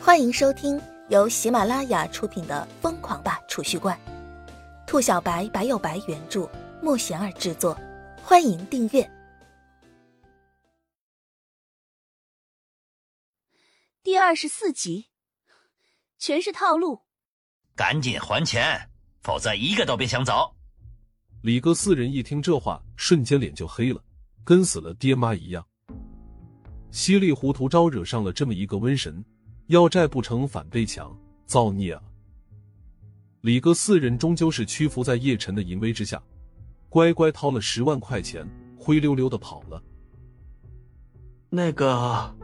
欢迎收听由喜马拉雅出品的《疯狂吧储蓄罐》，兔小白白有白原著，莫贤儿制作。欢迎订阅第二十四集，全是套路，赶紧还钱，否则一个都别想走。李哥四人一听这话，瞬间脸就黑了，跟死了爹妈一样。稀里糊涂招惹上了这么一个瘟神，要债不成反被抢，造孽啊！李哥四人终究是屈服在叶晨的淫威之下，乖乖掏了十万块钱，灰溜溜的跑了。那个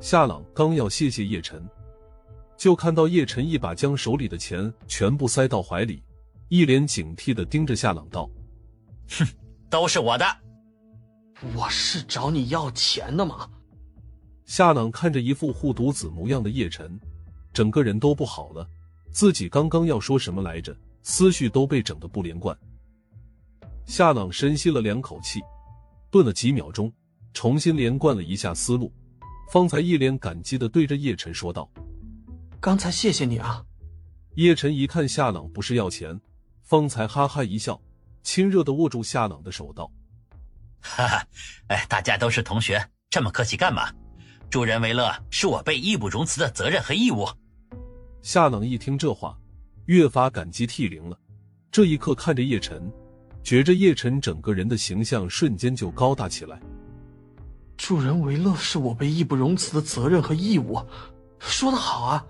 夏朗刚要谢谢叶晨，就看到叶晨一把将手里的钱全部塞到怀里，一脸警惕的盯着夏朗道：“哼，都是我的，我是找你要钱的吗？”夏朗看着一副护犊子模样的叶晨，整个人都不好了。自己刚刚要说什么来着？思绪都被整得不连贯。夏朗深吸了两口气，顿了几秒钟，重新连贯了一下思路，方才一脸感激的对着叶晨说道：“刚才谢谢你啊。”叶晨一看夏朗不是要钱，方才哈哈一笑，亲热的握住夏朗的手道：“哈哈，哎，大家都是同学，这么客气干嘛？”助人为乐是我辈义不容辞的责任和义务。夏朗一听这话，越发感激涕零了。这一刻看着叶晨，觉着叶晨整个人的形象瞬间就高大起来。助人为乐是我辈义不容辞的责任和义务，说得好啊！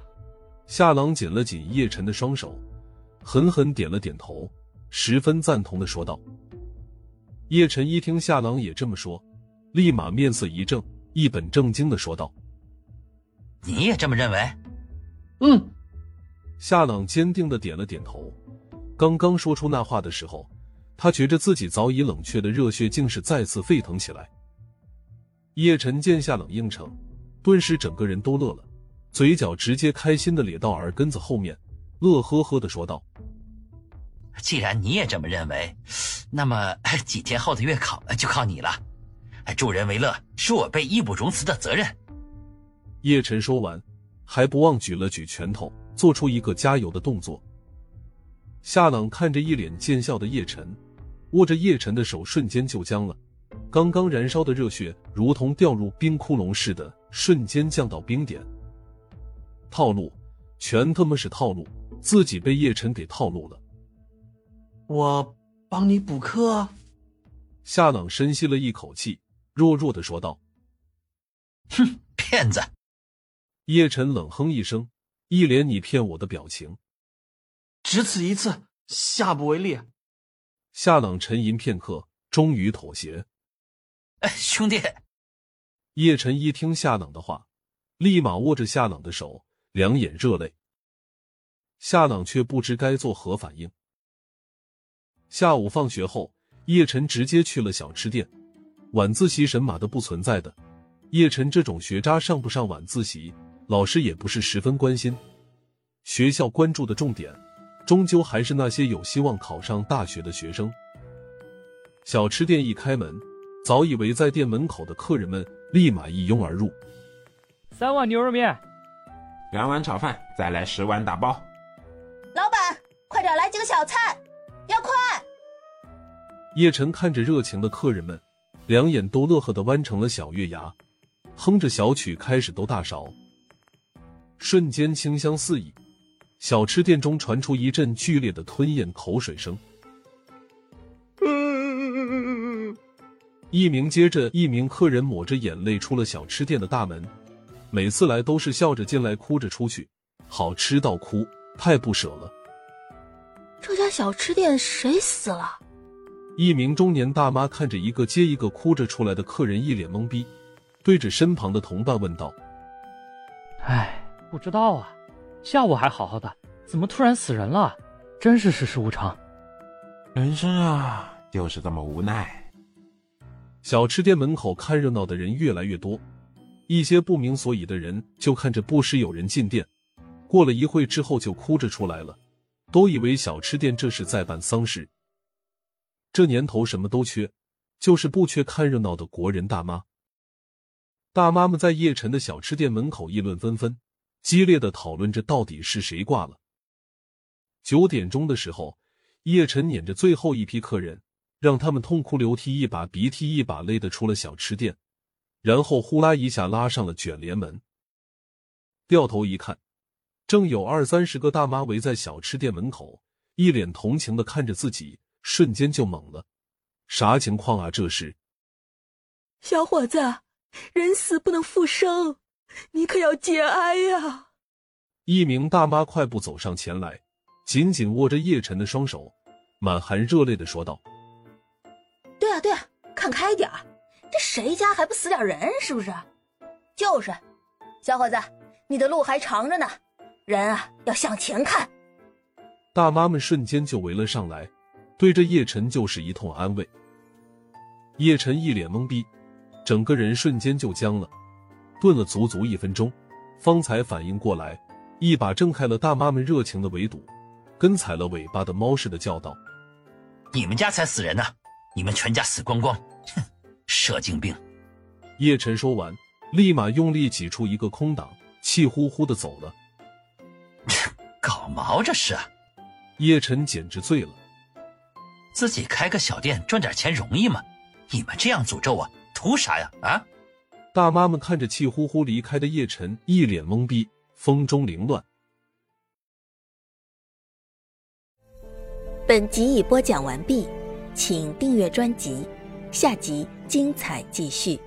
夏朗紧了紧叶晨的双手，狠狠点了点头，十分赞同的说道。叶晨一听夏朗也这么说，立马面色一正。一本正经的说道：“你也这么认为？”嗯，夏朗坚定的点了点头。刚刚说出那话的时候，他觉着自己早已冷却的热血竟是再次沸腾起来。叶晨见夏朗应承，顿时整个人都乐了，嘴角直接开心的咧到耳根子后面，乐呵呵的说道：“既然你也这么认为，那么 几天后的月考就靠你了。”助人为乐是我辈义不容辞的责任。叶晨说完，还不忘举了举拳头，做出一个加油的动作。夏朗看着一脸贱笑的叶晨，握着叶晨的手瞬间就僵了，刚刚燃烧的热血如同掉入冰窟窿似的，瞬间降到冰点。套路，全他妈是套路，自己被叶晨给套路了。我帮你补课。夏朗深吸了一口气。弱弱的说道：“哼，骗子！”叶晨冷哼一声，一脸“你骗我”的表情。只此一次，下不为例。夏朗沉吟片刻，终于妥协。哎，兄弟！叶晨一听夏朗的话，立马握着夏朗的手，两眼热泪。夏朗却不知该作何反应。下午放学后，叶晨直接去了小吃店。晚自习神马的不存在的，叶晨这种学渣上不上晚自习，老师也不是十分关心。学校关注的重点，终究还是那些有希望考上大学的学生。小吃店一开门，早已围在店门口的客人们立马一拥而入。三碗牛肉面，两碗炒饭，再来十碗打包。老板，快点来几个小菜，要快！叶晨看着热情的客人们。两眼都乐呵的弯成了小月牙，哼着小曲开始兜大勺。瞬间清香四溢，小吃店中传出一阵剧烈的吞咽口水声。一名接着一名客人抹着眼泪出了小吃店的大门，每次来都是笑着进来，哭着出去，好吃到哭，太不舍了。这家小吃店谁死了？一名中年大妈看着一个接一个哭着出来的客人，一脸懵逼，对着身旁的同伴问道：“哎，不知道啊，下午还好好的，怎么突然死人了？真是世事无常，人生啊，就是这么无奈。”小吃店门口看热闹的人越来越多，一些不明所以的人就看着不时有人进店，过了一会之后就哭着出来了，都以为小吃店这是在办丧事。这年头什么都缺，就是不缺看热闹的国人大妈。大妈们在叶晨的小吃店门口议论纷纷，激烈的讨论着到底是谁挂了。九点钟的时候，叶晨撵着最后一批客人，让他们痛哭流涕，一把鼻涕一把泪的出了小吃店，然后呼啦一下拉上了卷帘门。掉头一看，正有二三十个大妈围在小吃店门口，一脸同情的看着自己，瞬间就懵了，啥情况啊？这是？小伙子，人死不能复生，你可要节哀呀！一名大妈快步走上前来，紧紧握着叶晨的双手，满含热泪的说道：“对啊，对啊，看开点这谁家还不死点人？是不是？就是，小伙子。”你的路还长着呢，人啊要向前看。大妈们瞬间就围了上来，对着叶晨就是一通安慰。叶晨一脸懵逼，整个人瞬间就僵了，顿了足足一分钟，方才反应过来，一把挣开了大妈们热情的围堵，跟踩了尾巴的猫似的叫道：“你们家才死人呢，你们全家死光光！哼，蛇精病！”叶晨说完，立马用力挤出一个空档。气呼呼的走了，搞毛这是？叶晨简直醉了。自己开个小店赚点钱容易吗？你们这样诅咒我，图啥呀？啊！大妈们看着气呼呼离开的叶晨，一脸懵逼，风中凌乱。本集已播讲完毕，请订阅专辑，下集精彩继续。